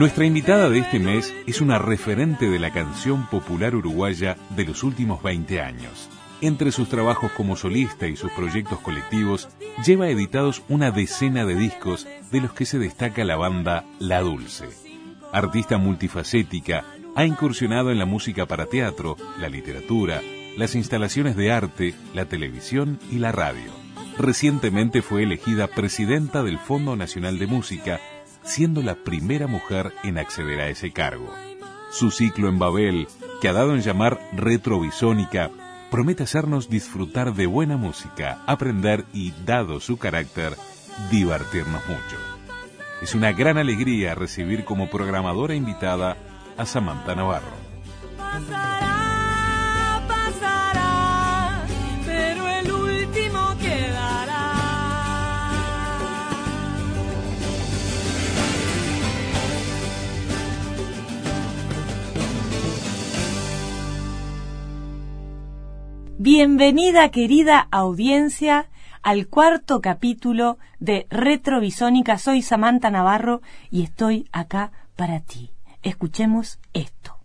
Nuestra invitada de este mes es una referente de la canción popular uruguaya de los últimos 20 años. Entre sus trabajos como solista y sus proyectos colectivos, lleva editados una decena de discos de los que se destaca la banda La Dulce. Artista multifacética, ha incursionado en la música para teatro, la literatura, las instalaciones de arte, la televisión y la radio. Recientemente fue elegida presidenta del Fondo Nacional de Música, siendo la primera mujer en acceder a ese cargo. Su ciclo en Babel, que ha dado en llamar Retrovisónica, promete hacernos disfrutar de buena música, aprender y, dado su carácter, divertirnos mucho. Es una gran alegría recibir como programadora invitada a Samantha Navarro. Bienvenida querida audiencia al cuarto capítulo de Retrovisónica. Soy Samantha Navarro y estoy acá para ti. Escuchemos esto.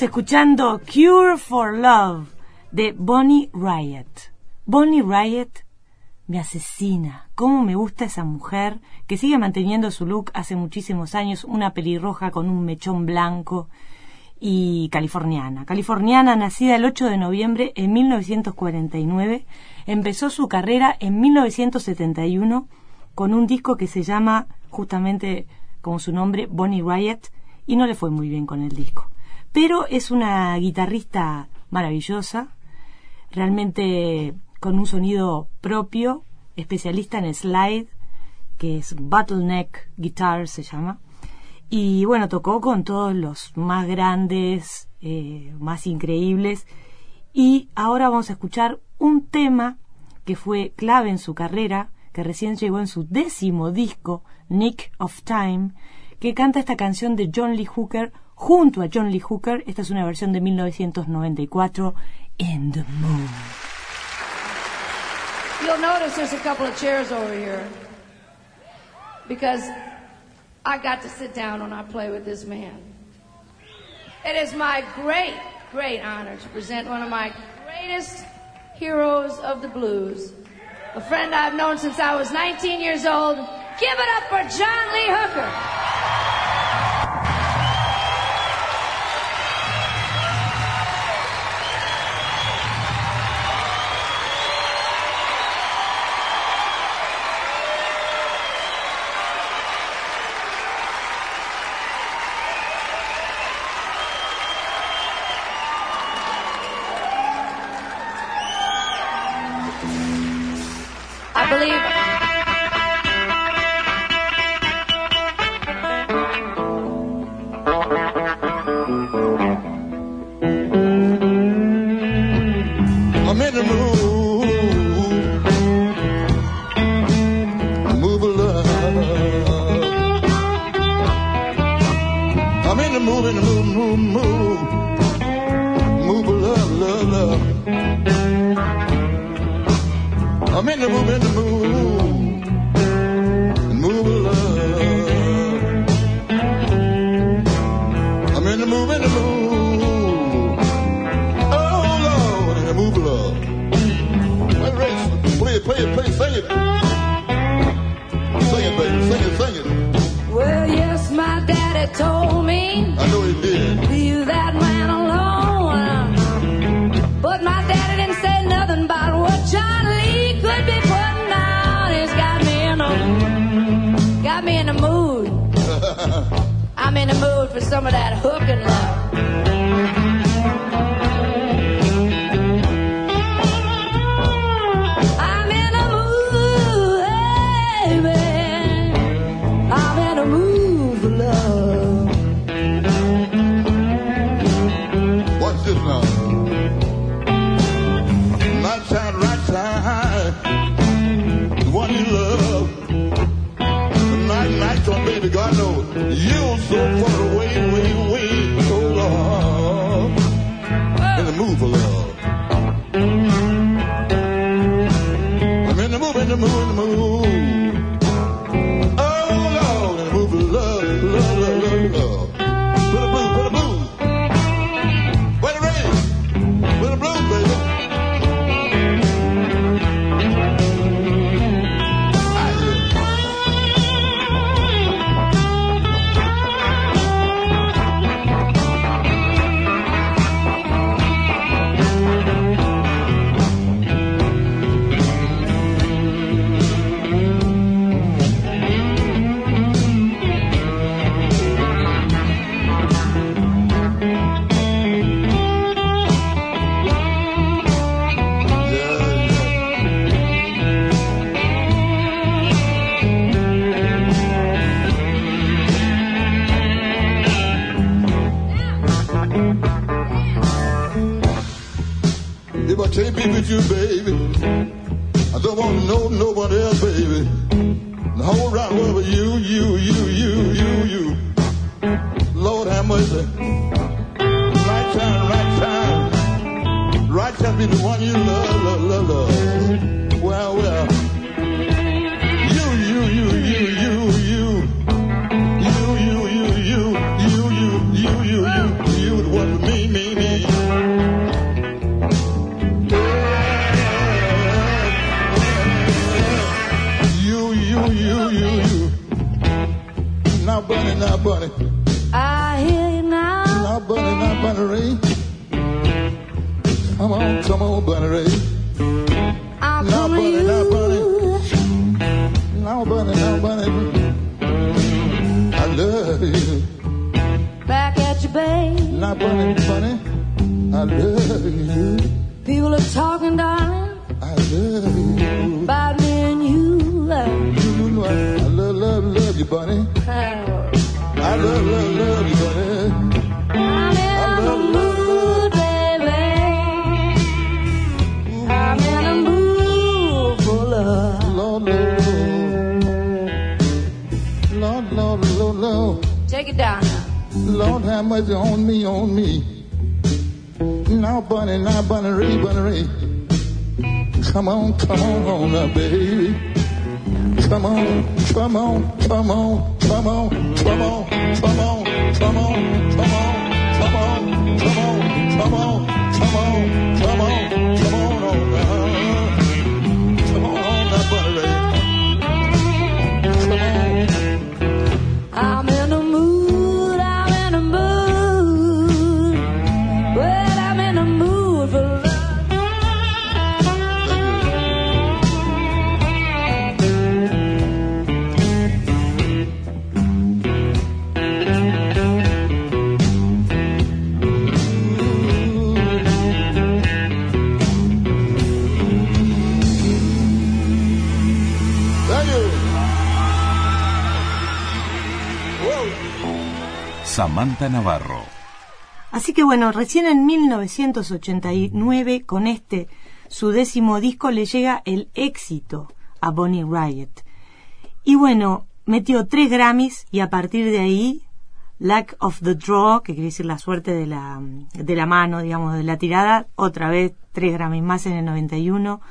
Escuchando Cure for Love de Bonnie Riot. Bonnie Riot me asesina. ¿Cómo me gusta esa mujer que sigue manteniendo su look hace muchísimos años? Una pelirroja con un mechón blanco y californiana. Californiana, nacida el 8 de noviembre en 1949, empezó su carrera en 1971 con un disco que se llama justamente como su nombre, Bonnie Riot, y no le fue muy bien con el disco. Pero es una guitarrista maravillosa, realmente con un sonido propio, especialista en slide, que es Bottleneck Guitar se llama. Y bueno, tocó con todos los más grandes, eh, más increíbles. Y ahora vamos a escuchar un tema que fue clave en su carrera, que recién llegó en su décimo disco, Nick of Time, que canta esta canción de John Lee Hooker junto a John Lee Hooker. Esta es una versión de 1994, In the Moon. You'll notice there's a couple of chairs over here because I got to sit down when I play with this man. It is my great, great honor to present one of my greatest heroes of the blues, a friend I've known since I was 19 years old. Give it up for John Lee Hooker. It, play it, play it, sing it. Sing it, baby, sing it, sing it. Well, yes, my daddy told me I know he did. leave that man alone. But my daddy didn't say nothing about what John Lee could be putting down. He's got me in the, got me in the mood. I'm in the mood for some of that hook and love. Right time, right time. Right time be the one you love, love, Samantha Navarro. Así que bueno, recién en 1989, con este su décimo disco, le llega el éxito a Bonnie Riot. Y bueno, metió tres Grammys y a partir de ahí, Lack of the Draw, que quiere decir la suerte de la, de la mano, digamos, de la tirada, otra vez tres Grammys más en el 91.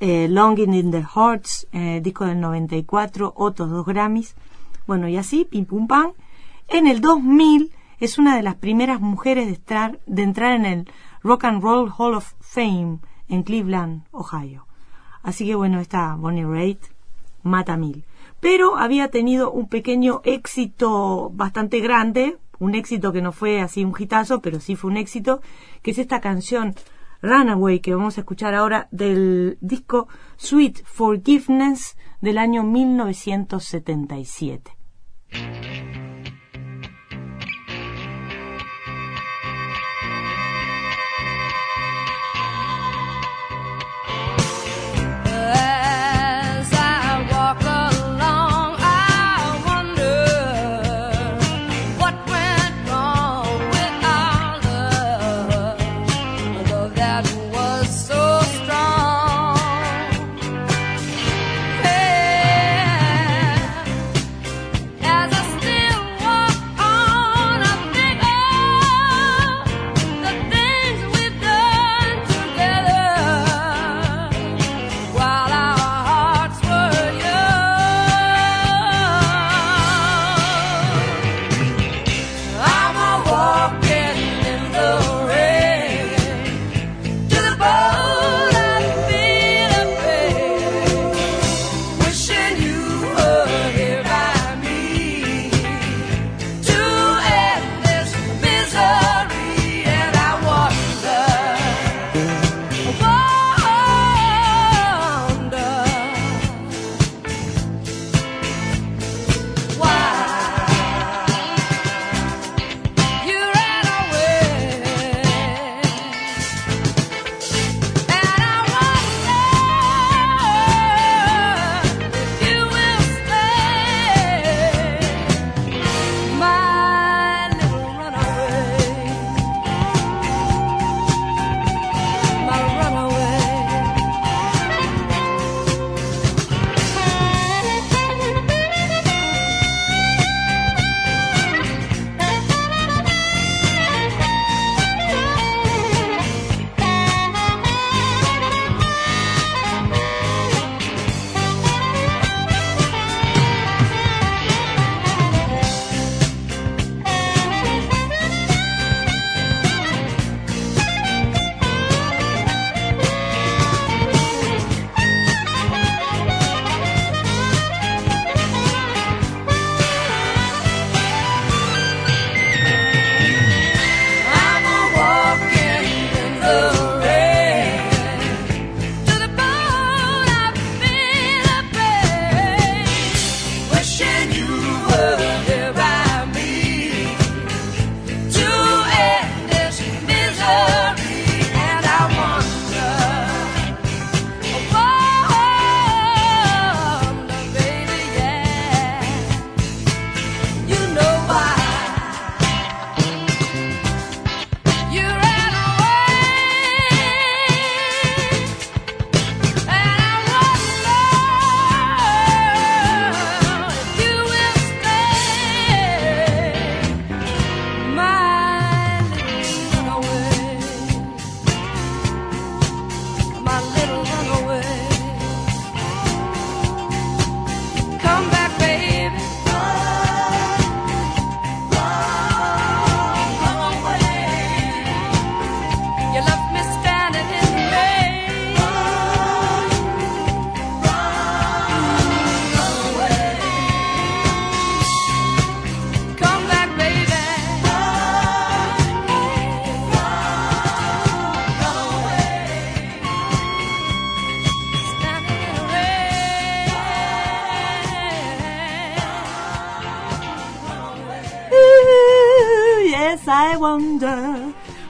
Eh, Longing in the Hearts, eh, disco del 94, otros dos Grammys. Bueno, y así, pim pum pam. En el 2000 es una de las primeras mujeres de, estar, de entrar en el Rock and Roll Hall of Fame en Cleveland, Ohio. Así que bueno, esta Bonnie Raitt mata mil. Pero había tenido un pequeño éxito bastante grande, un éxito que no fue así un hitazo, pero sí fue un éxito, que es esta canción Runaway que vamos a escuchar ahora del disco Sweet Forgiveness del año 1977.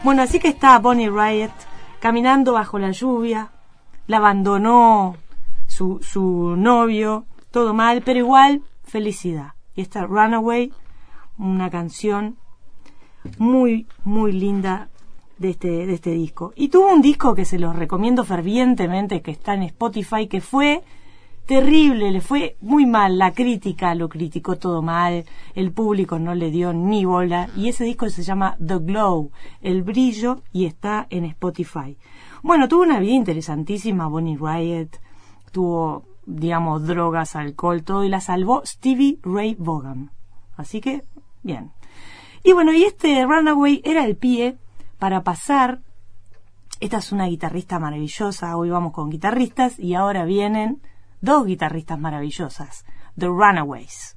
Bueno, así que está Bonnie Riot caminando bajo la lluvia. La abandonó su, su novio, todo mal, pero igual felicidad. Y esta Runaway, una canción muy, muy linda de este, de este disco. Y tuvo un disco que se los recomiendo fervientemente, que está en Spotify, que fue terrible, le fue muy mal, la crítica lo criticó todo mal, el público no le dio ni bola, y ese disco se llama The Glow, El Brillo, y está en Spotify. Bueno, tuvo una vida interesantísima, Bonnie Riot, tuvo, digamos, drogas, alcohol, todo, y la salvó Stevie Ray Vaughan. Así que, bien. Y bueno, y este Runaway era el pie para pasar. Esta es una guitarrista maravillosa, hoy vamos con guitarristas y ahora vienen dos guitarristas maravillosas, The Runaways.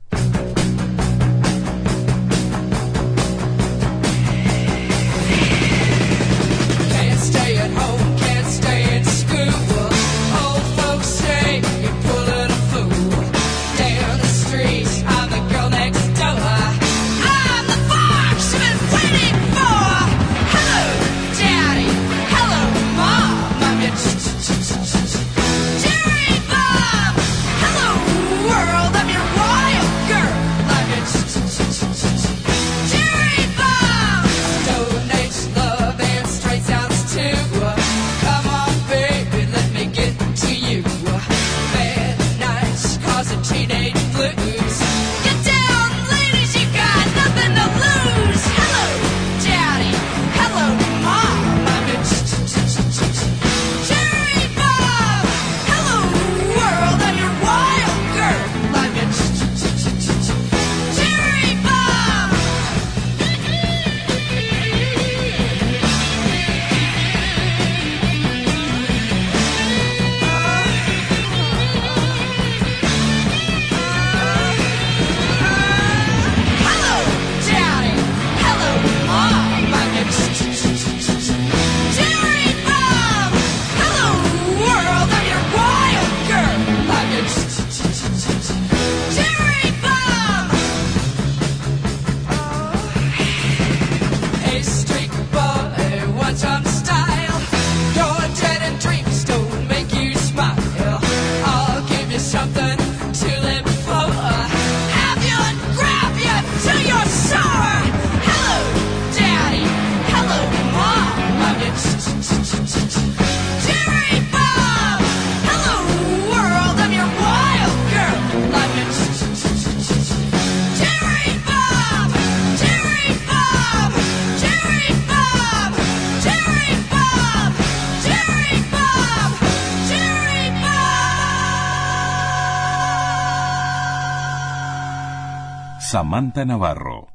Samantha Navarro.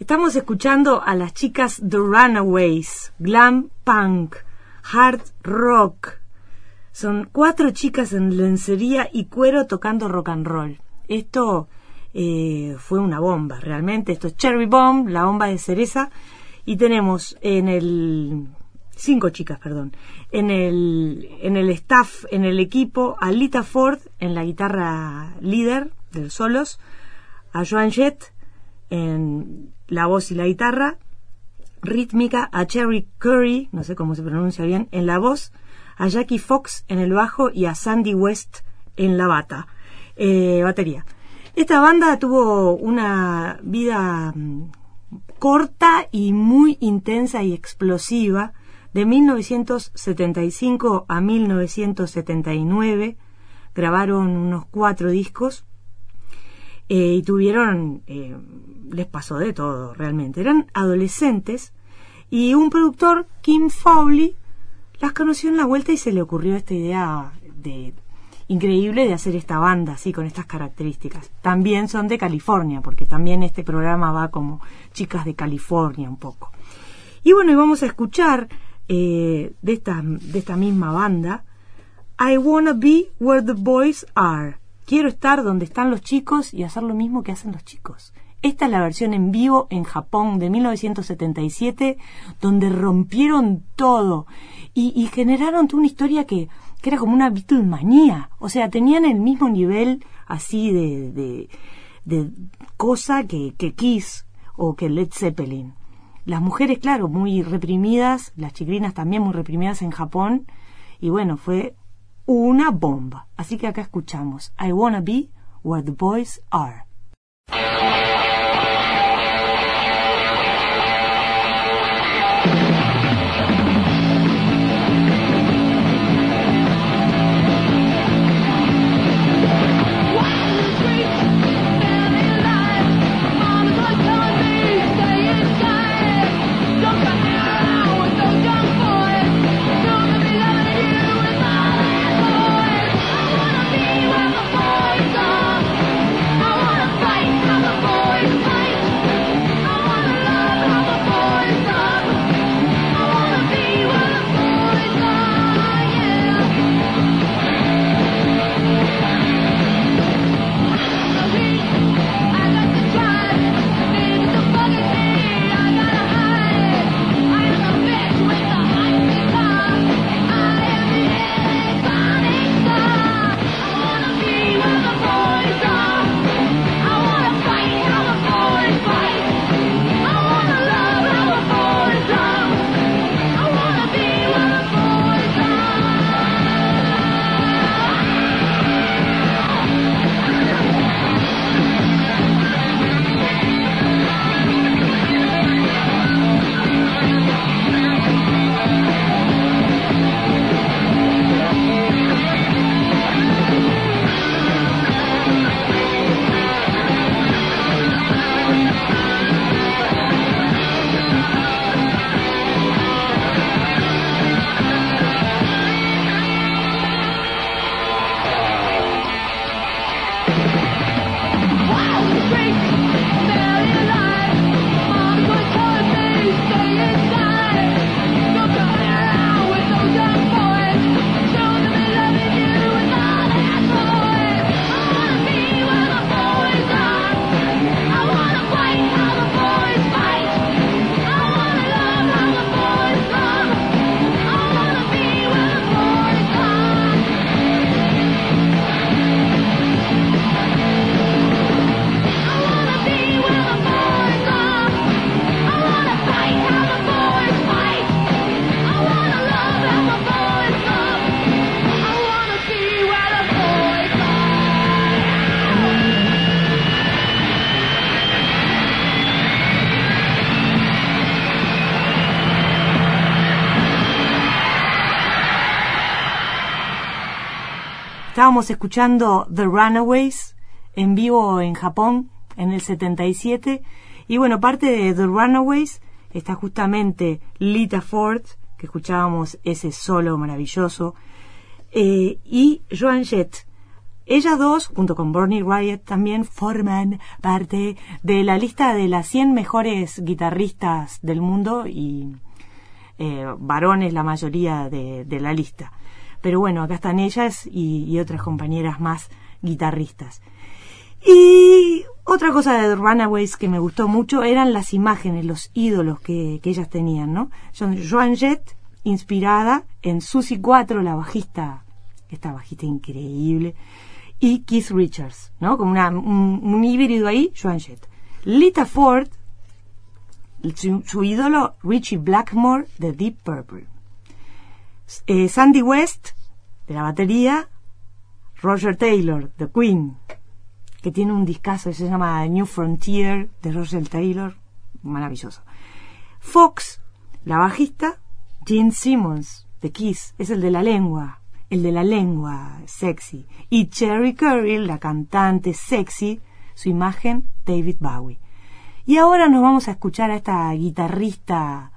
Estamos escuchando a las chicas The Runaways, glam punk, hard rock. Son cuatro chicas en lencería y cuero tocando rock and roll. Esto eh, fue una bomba, realmente. Esto es Cherry Bomb, la bomba de cereza. Y tenemos en el... Cinco chicas, perdón. En el, en el staff, en el equipo, a Lita Ford en la guitarra líder de solos, a Joan Jett en la voz y la guitarra, rítmica a Cherry Curry, no sé cómo se pronuncia bien, en la voz, a Jackie Fox en el bajo y a Sandy West en la bata, eh, batería. Esta banda tuvo una vida mm, corta y muy intensa y explosiva de 1975 a 1979. Grabaron unos cuatro discos eh, y tuvieron, eh, les pasó de todo realmente. Eran adolescentes y un productor, Kim Fowley, las conoció en la vuelta y se le ocurrió esta idea de increíble de hacer esta banda así con estas características. También son de California, porque también este programa va como chicas de California un poco. Y bueno, y vamos a escuchar eh, de, esta, de esta misma banda, I Wanna Be Where the Boys Are. Quiero estar donde están los chicos y hacer lo mismo que hacen los chicos. Esta es la versión en vivo en Japón de 1977, donde rompieron todo y, y generaron una historia que, que era como una Beatlemanía. O sea, tenían el mismo nivel así de, de, de cosa que, que Kiss o que Led Zeppelin. las mujeres, claro, muy reprimidas, las chicrinas también muy reprimidas en Japón, y bueno, fue una bomba. Así que acá escuchamos I Wanna Be Where the Boys Are. Estábamos escuchando The Runaways en vivo en Japón en el 77 y bueno, parte de The Runaways está justamente Lita Ford, que escuchábamos ese solo maravilloso, eh, y Joan Jett. Ellas dos, junto con Bernie Riot, también forman parte de la lista de las 100 mejores guitarristas del mundo y eh, varones la mayoría de, de la lista. Pero bueno, acá están ellas y, otras compañeras más guitarristas. Y otra cosa de Runaways que me gustó mucho eran las imágenes, los ídolos que, que ellas tenían, ¿no? Son Joan Jett, inspirada en Susie 4, la bajista, esta bajista increíble, y Keith Richards, ¿no? Como una, un, híbrido ahí, Joan Jett. Lita Ford, su, su ídolo, Richie Blackmore, de Deep Purple. Eh, Sandy West, de la batería, Roger Taylor, de Queen, que tiene un discazo que se llama New Frontier, de Roger Taylor, maravilloso. Fox, la bajista, Gene Simmons, de Kiss, es el de la lengua, el de la lengua sexy. Y Cherry Curry, la cantante sexy, su imagen, David Bowie. Y ahora nos vamos a escuchar a esta guitarrista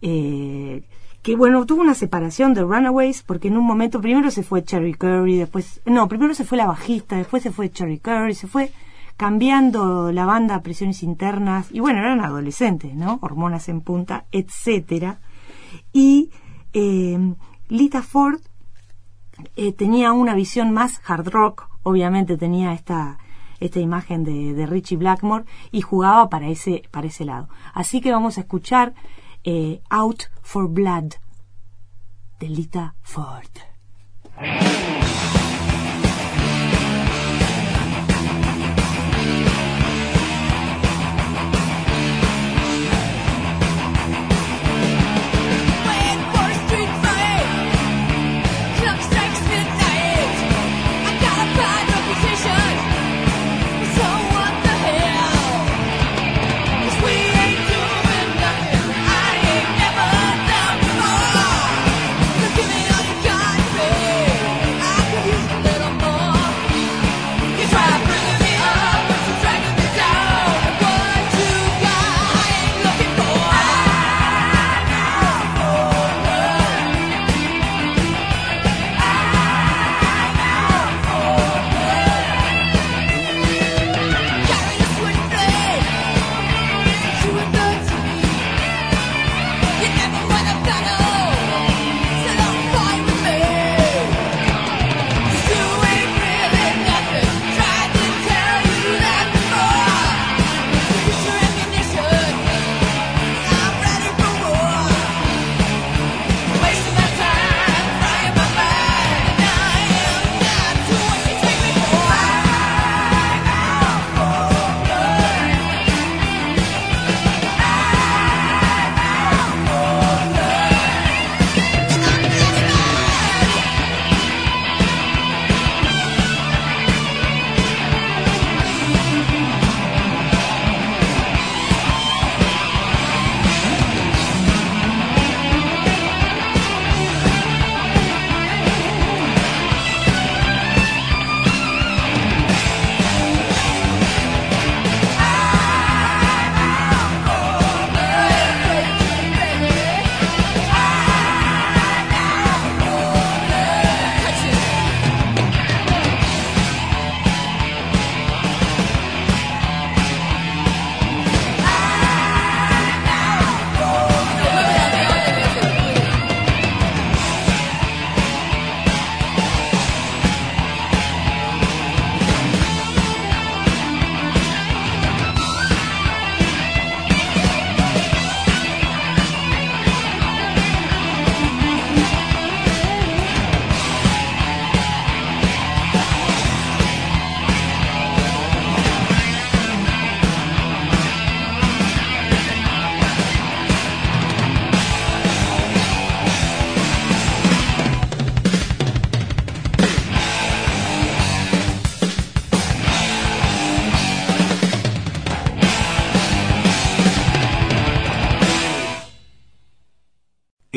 eh, que bueno, tuvo una separación de Runaways porque en un momento primero se fue Cherry Curry, después, no, primero se fue la bajista, después se fue Cherry Curry, se fue cambiando la banda a presiones internas y bueno, eran adolescentes, ¿no? Hormonas en punta, etcétera. Y eh, Lita Ford eh, tenía una visión más hard rock, obviamente tenía esta esta imagen de, Richie Blackmore y jugaba para ese para ese lado. Así que vamos a escuchar Out for Blood de Lita Ford.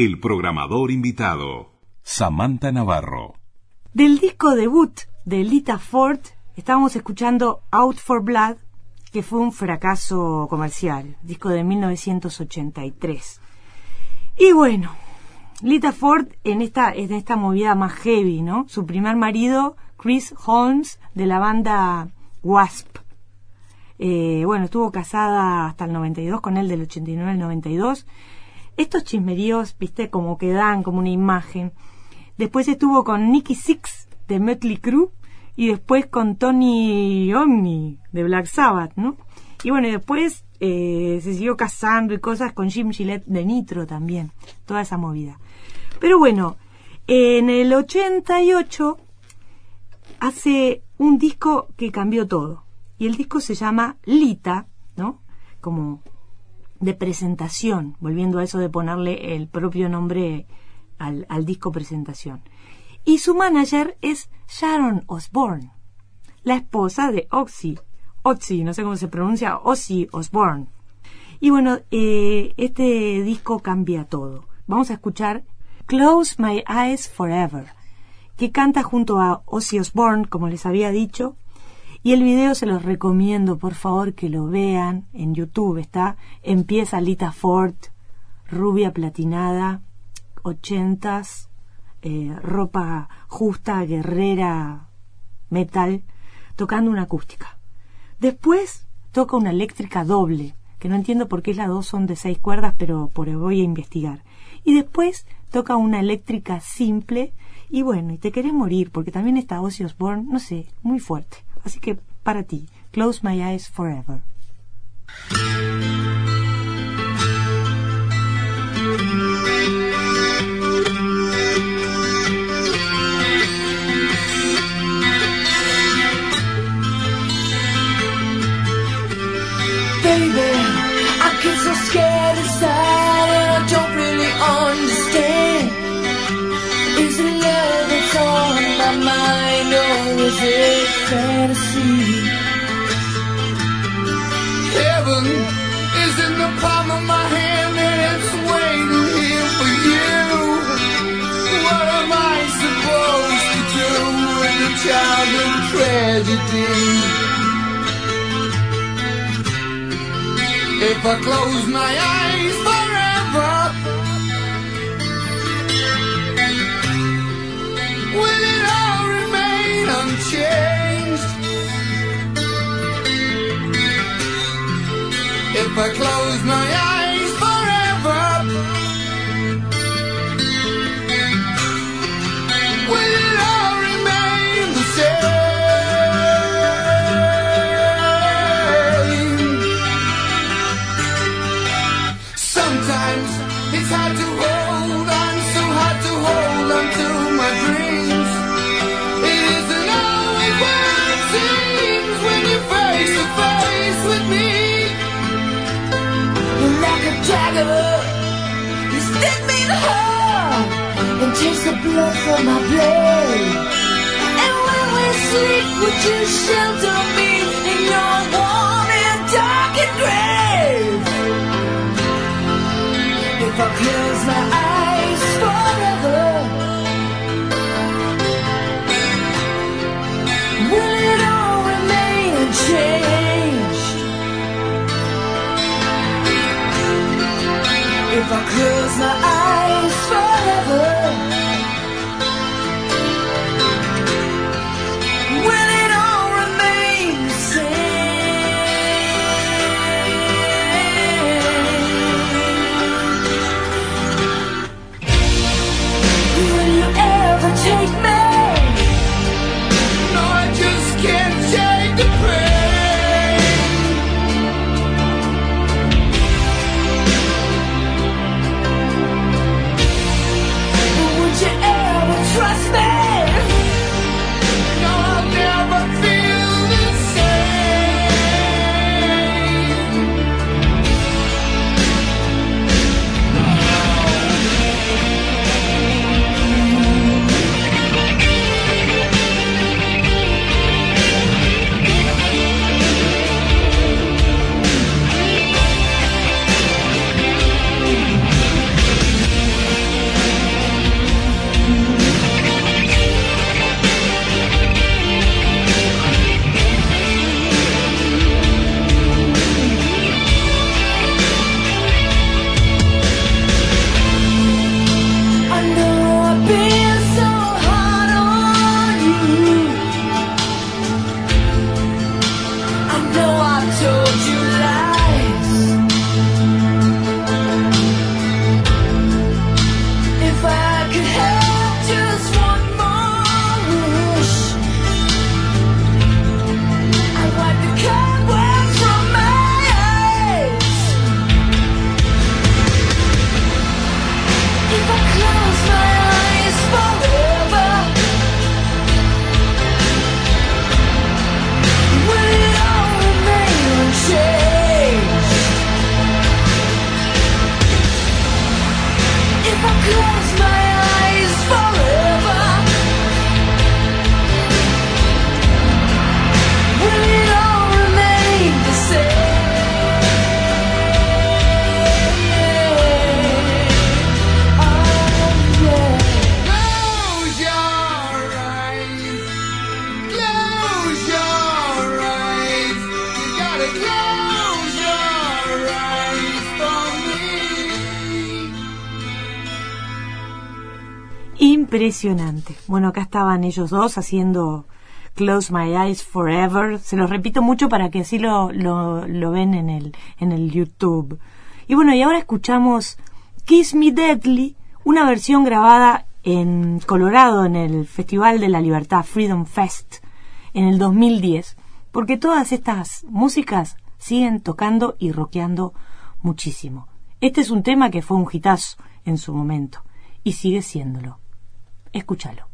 El programador invitado, Samantha Navarro. Del disco debut de Lita Ford, estábamos escuchando Out for Blood, que fue un fracaso comercial, disco de 1983. Y bueno, Lita Ford en esta, en esta movida más heavy, ¿no? Su primer marido, Chris Holmes, de la banda Wasp. Eh, bueno, estuvo casada hasta el 92 con él, del 89 al 92. Estos chismeríos, viste, como que dan como una imagen. Después estuvo con Nicky Six de Mötley Crue y después con Tony Omni de Black Sabbath, ¿no? Y bueno, y después eh, se siguió casando y cosas con Jim Gillette de Nitro también, toda esa movida. Pero bueno, en el 88 hace un disco que cambió todo. Y el disco se llama Lita, ¿no? Como de presentación, volviendo a eso de ponerle el propio nombre al, al disco presentación. Y su manager es Sharon Osbourne, la esposa de Oxy. Oxy, no sé cómo se pronuncia, Ozzy Osbourne. Y bueno, eh, este disco cambia todo. Vamos a escuchar Close My Eyes Forever, que canta junto a Ozzy Osbourne, como les había dicho. Y el video se los recomiendo, por favor, que lo vean en YouTube. Está, empieza Lita Ford, rubia platinada, ochentas, eh, ropa justa, guerrera, metal, tocando una acústica. Después toca una eléctrica doble, que no entiendo por qué las dos son de seis cuerdas, pero por voy a investigar. Y después toca una eléctrica simple, y bueno, y te querés morir, porque también está Ozzy Osbourne, no sé, muy fuerte. Así que para ti, Close My Eyes Forever. Baby, I get so scared inside and I don't really understand. Is it love that's on my mind or is it fantasy? Heaven is in the palm of my hand and it's waiting here for you. What am I supposed to do with a child of tragedy? If I close my eyes If I close my eyes taste the blood from my blade. And when we sleep, would you shelter me in your warm and darkened grave? If I close my eyes Impresionante. Bueno, acá estaban ellos dos haciendo Close My Eyes Forever. Se los repito mucho para que así lo, lo, lo ven en el, en el YouTube. Y bueno, y ahora escuchamos Kiss Me Deadly, una versión grabada en Colorado en el Festival de la Libertad Freedom Fest en el 2010, porque todas estas músicas siguen tocando y rockeando muchísimo. Este es un tema que fue un hitazo en su momento y sigue siéndolo. Escúchalo.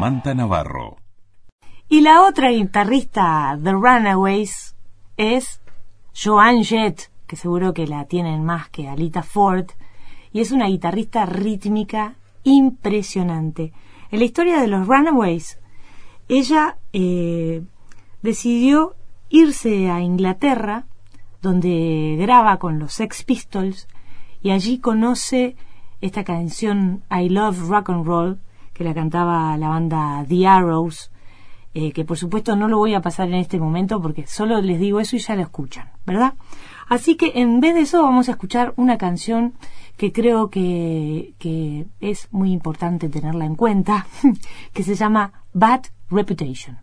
Navarro. Y la otra guitarrista de Runaways es Joan Jett, que seguro que la tienen más que Alita Ford, y es una guitarrista rítmica impresionante. En la historia de los Runaways, ella eh, decidió irse a Inglaterra, donde graba con los Sex Pistols, y allí conoce esta canción I Love Rock and Roll, que la cantaba la banda The Arrows, eh, que por supuesto no lo voy a pasar en este momento porque solo les digo eso y ya lo escuchan, ¿verdad? Así que en vez de eso vamos a escuchar una canción que creo que, que es muy importante tenerla en cuenta, que se llama Bad Reputation.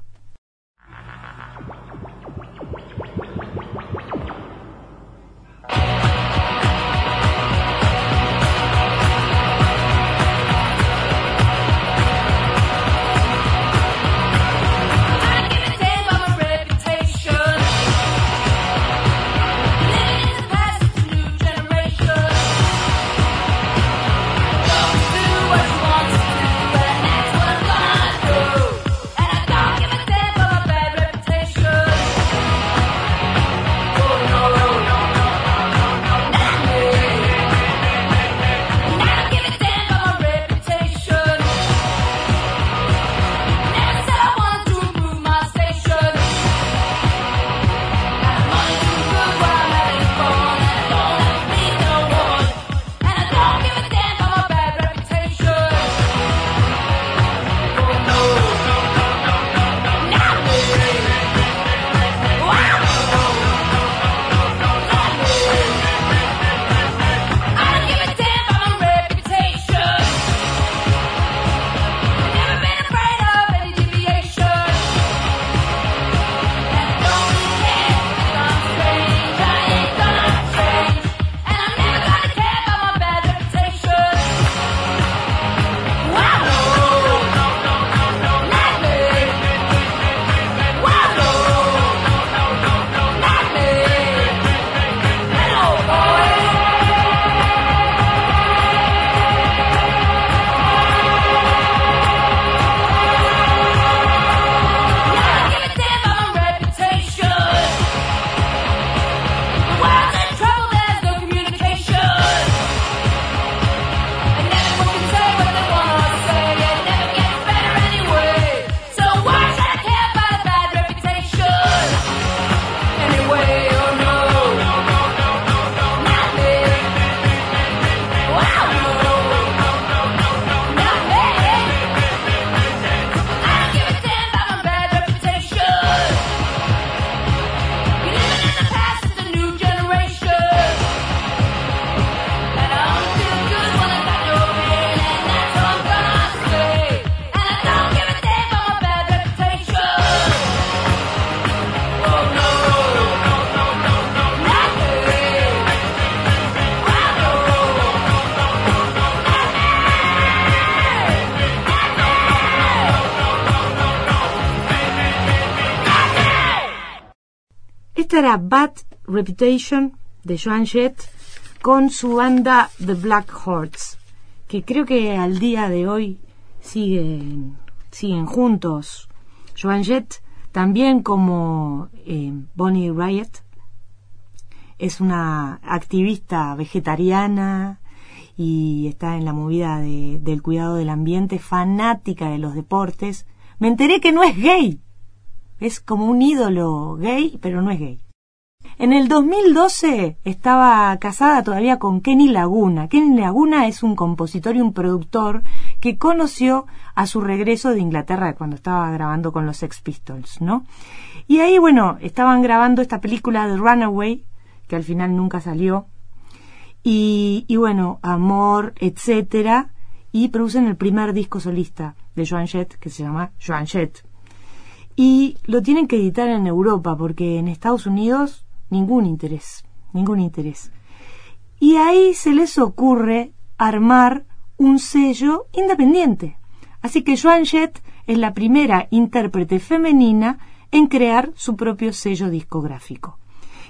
Bad Reputation de Joan Jett con su banda The Black Hearts, que creo que al día de hoy siguen, siguen juntos. Joan Jett, también como eh, Bonnie Riot, es una activista vegetariana y está en la movida de- del cuidado del ambiente, fanática de los deportes. Me enteré que no es gay. Es como un ídolo gay, pero no es gay. En el 2012 estaba casada todavía con Kenny Laguna. Kenny Laguna es un compositor y un productor que conoció a su regreso de Inglaterra cuando estaba grabando con los Sex Pistols, ¿no? Y ahí, bueno, estaban grabando esta película de Runaway, que al final nunca salió. Y, y bueno, Amor, etcétera. Y producen el primer disco solista de Joan Jett, que se llama Joan Jett y lo tienen que editar en Europa porque en Estados Unidos ningún interés, ningún interés. Y ahí se les ocurre armar un sello independiente. Así que Joan Jett es la primera intérprete femenina en crear su propio sello discográfico.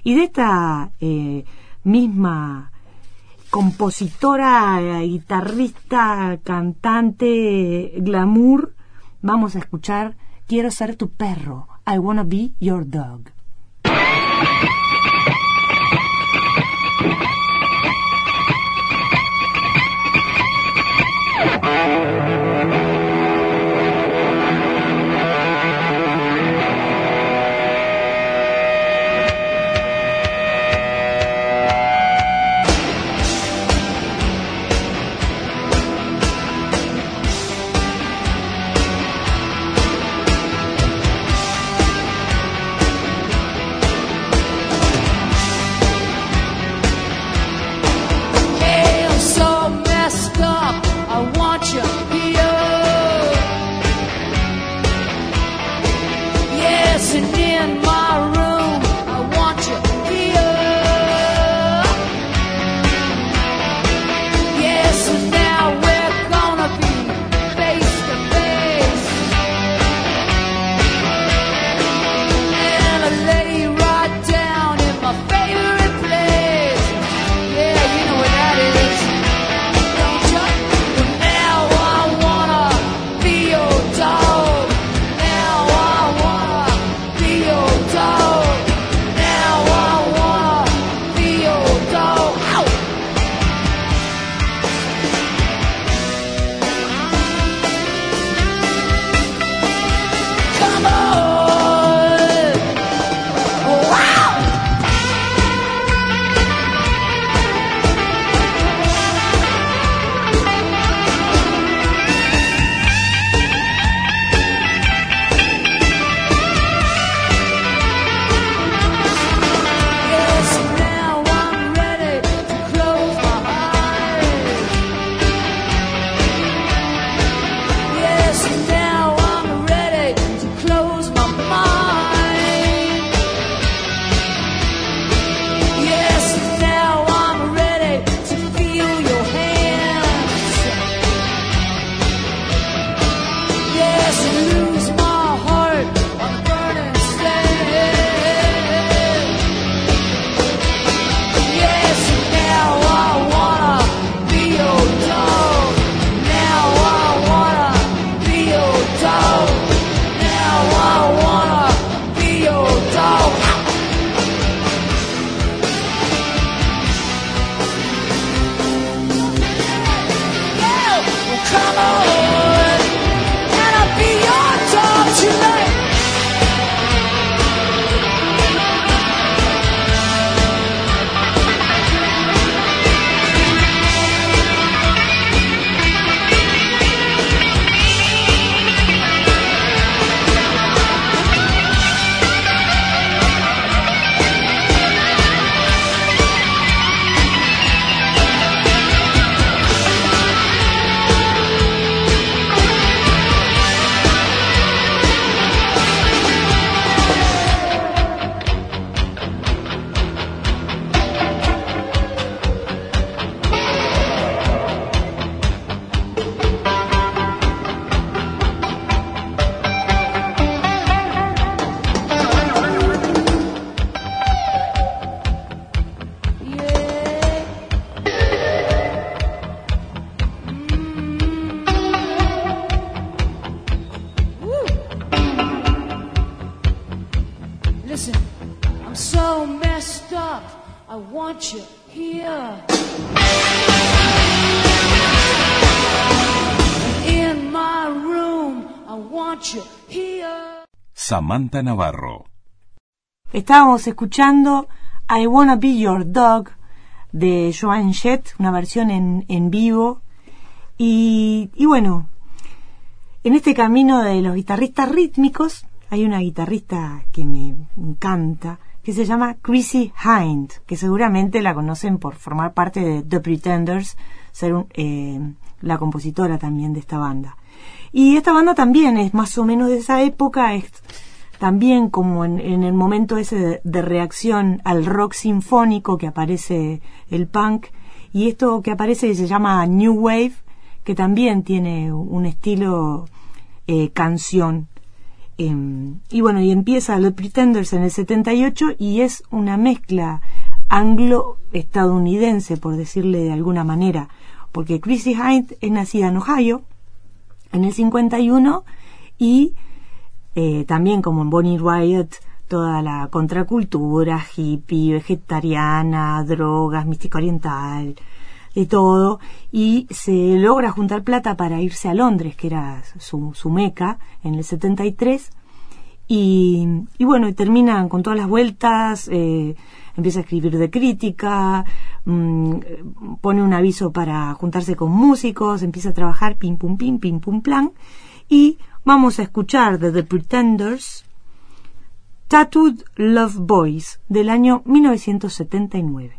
Y de esta eh, misma compositora, eh, guitarrista, cantante, glamour, vamos a escuchar Quiero ser tu perro, I wanna be your dog. Samantha Navarro. Estábamos escuchando I Wanna Be Your Dog de Joan Jett, una versión en, en vivo. Y, y bueno, en este camino de los guitarristas rítmicos hay una guitarrista que me encanta, que se llama Chrissy Hind, que seguramente la conocen por formar parte de The Pretenders, ser un- eh, la compositora también de esta banda. Y esta banda también es más o menos de esa época, es también como en, en el momento ese de, reacción al rock sinfónico que aparece el punk, y esto que aparece se llama New Wave, que también tiene un estilo eh, canción. Em, y bueno, y empieza The Pretenders en el 78 y es una mezcla anglo-estadounidense, por decirle de alguna manera, porque Chrissy Hind es nacida en Ohio en el 51 y eh, también como en Bonnie Riot toda la contracultura hippie, vegetariana, drogas, mística oriental, de todo, y se logra juntar plata para irse a Londres, que era su, su meca, en el 73, y, y bueno, y termina con todas las vueltas, eh, empieza a escribir de crítica, mm, pone un aviso para juntarse con músicos, empieza a trabajar pim pum pim, pim pum plan, y vamos a escuchar de The Pretenders Tattooed Love Boys del año 1979.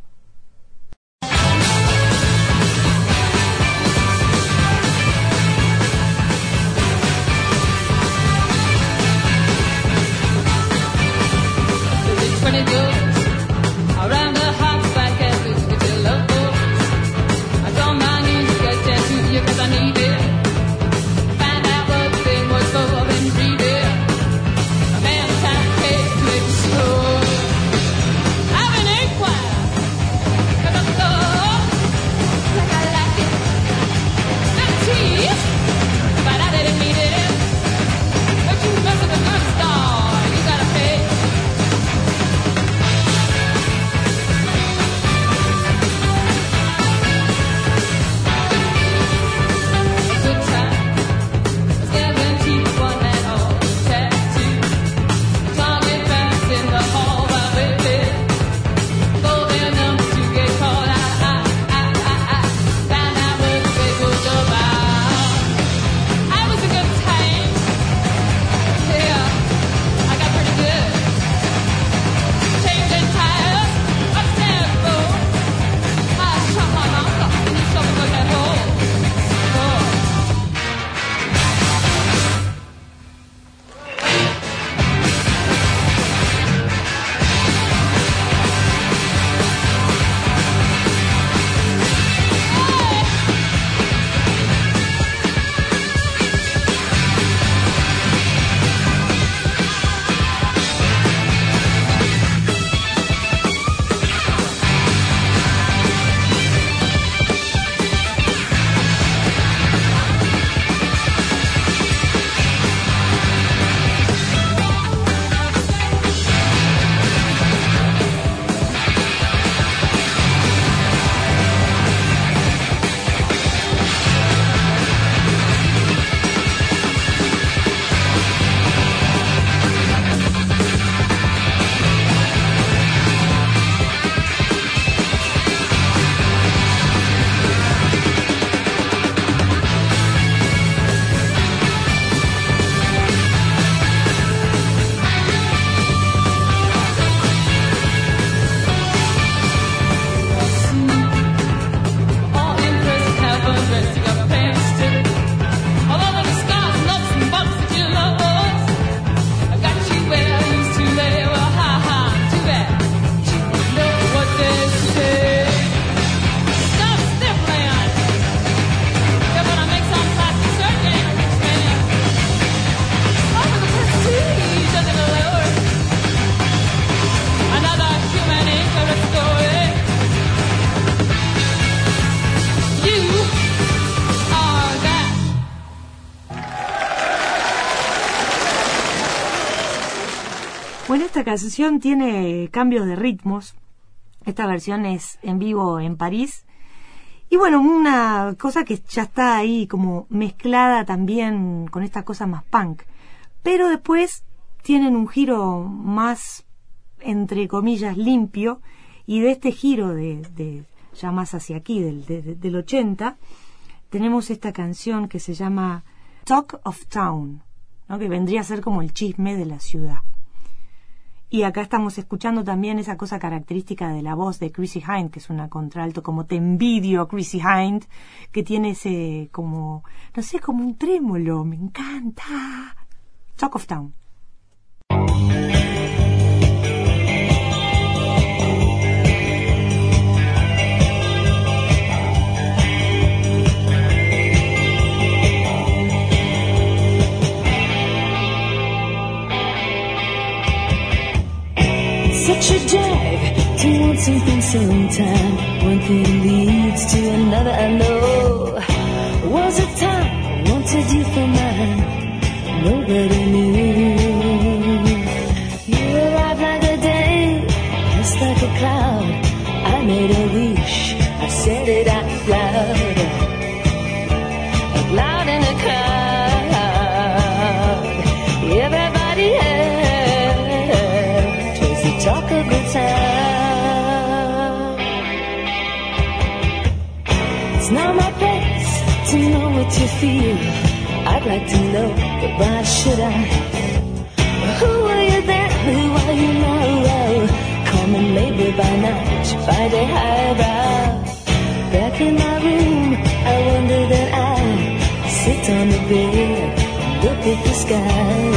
Canción tiene cambios de ritmos. Esta versión es en vivo en París. Y bueno, una cosa que ya está ahí como mezclada también con esta cosa más punk. Pero después tienen un giro más, entre comillas, limpio. Y de este giro de, ya más hacia aquí, del, de- de- del 80, tenemos esta canción que se llama Talk of Town, que vendría a ser como el chisme de la ciudad. Y acá estamos escuchando también esa cosa característica de la voz de Chrissy Hind, que es una contralto, como te envidio, Chrissy Hind, que tiene ese como, no sé, como un trémolo, me encanta. Talk of Town. Doing something so in time, one thing leads to another. I know. What you feel. I'd like to know, but why should I? Who are you then? Who are you now? Common labor by night, Friday highbrow. Back in my room, I wonder that I sit on the bed look at the sky.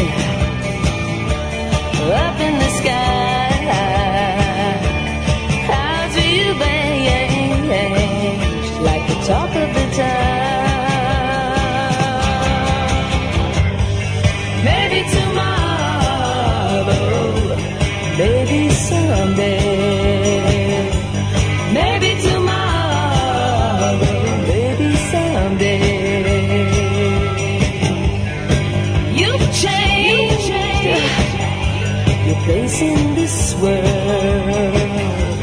Up in the sky, this world.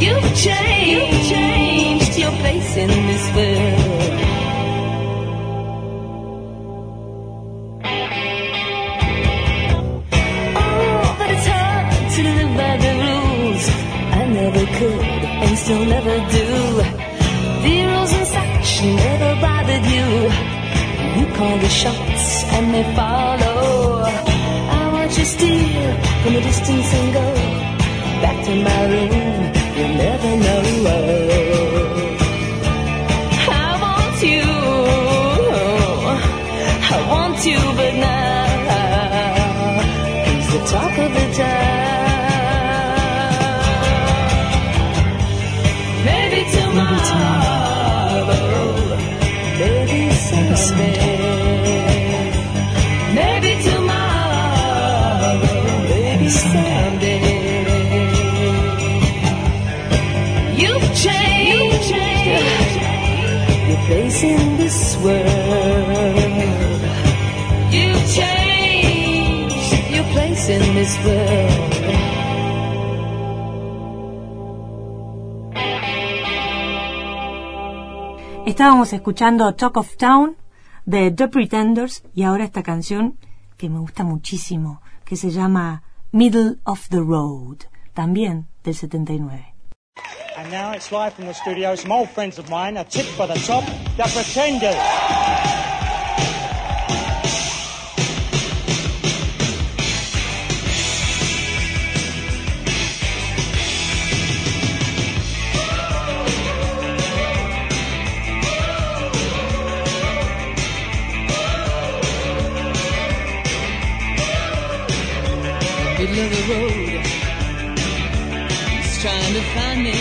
You've changed your place in this world. Oh, but it's hard to live by the rules. I never could and still never do. The rules and such never bothered you. You call the shots and they follow. Watch you steal from a distance and go back to my room. You'll never know. In this world. Estábamos escuchando Talk of Town de The Pretenders y ahora esta canción que me gusta muchísimo, que se llama Middle of the Road, también del 79. And now it's live from the studio. Some old friends of mine, a tip for the top, the Pretenders. Middle of the road. He's trying to find me.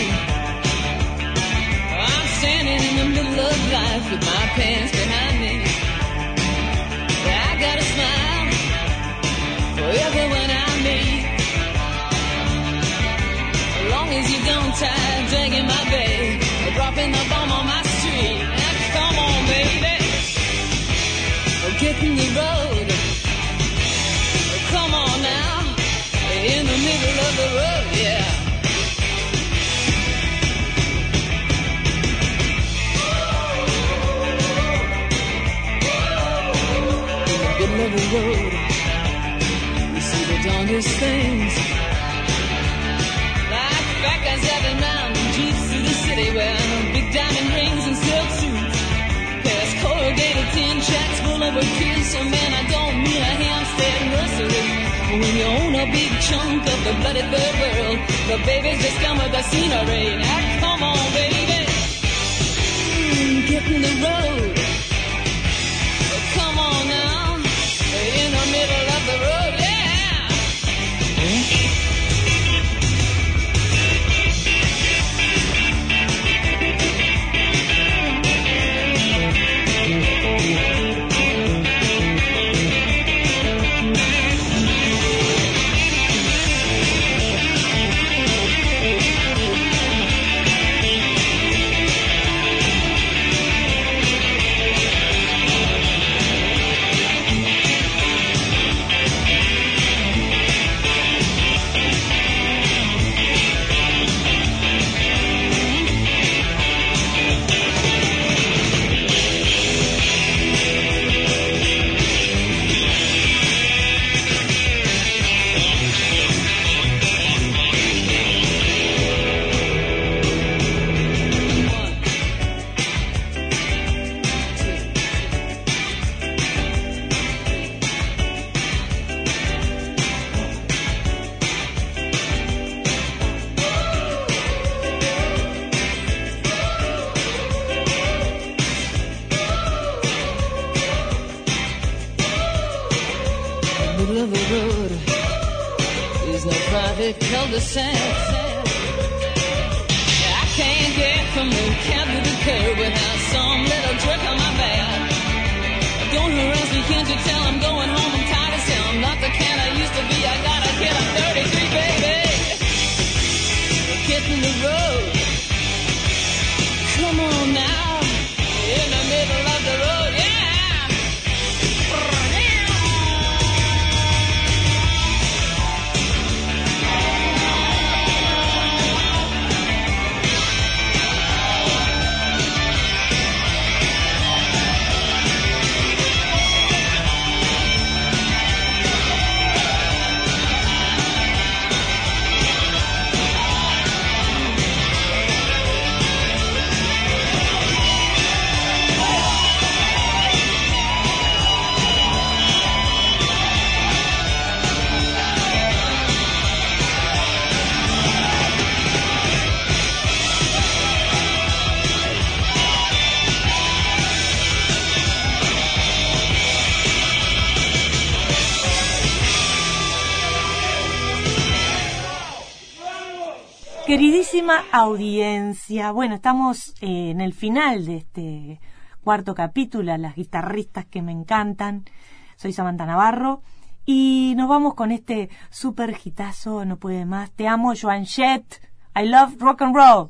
I'm standing in the middle of life with my pants behind me. I got a smile for everyone I meet. As long as you don't tie dragging my bag or dropping the bomb on my street. Now, come on, baby. Get in the road. The things. Like fat guys driving round in jeeps through the city wearing big diamond rings and silk suits. There's corrugated tin tracks full of kids, so man, I don't mean a Hampstead nursery. When you own a big chunk of the bloody bird world, the babies just come with the scenery. Now come on, baby, Mm, get in the road. queridísima audiencia, bueno, estamos eh, en el final de este cuarto capítulo, las guitarristas que me encantan. Soy Samantha Navarro y nos vamos con este super gitazo, no puede más. Te amo, Joan Jett. I love rock and roll.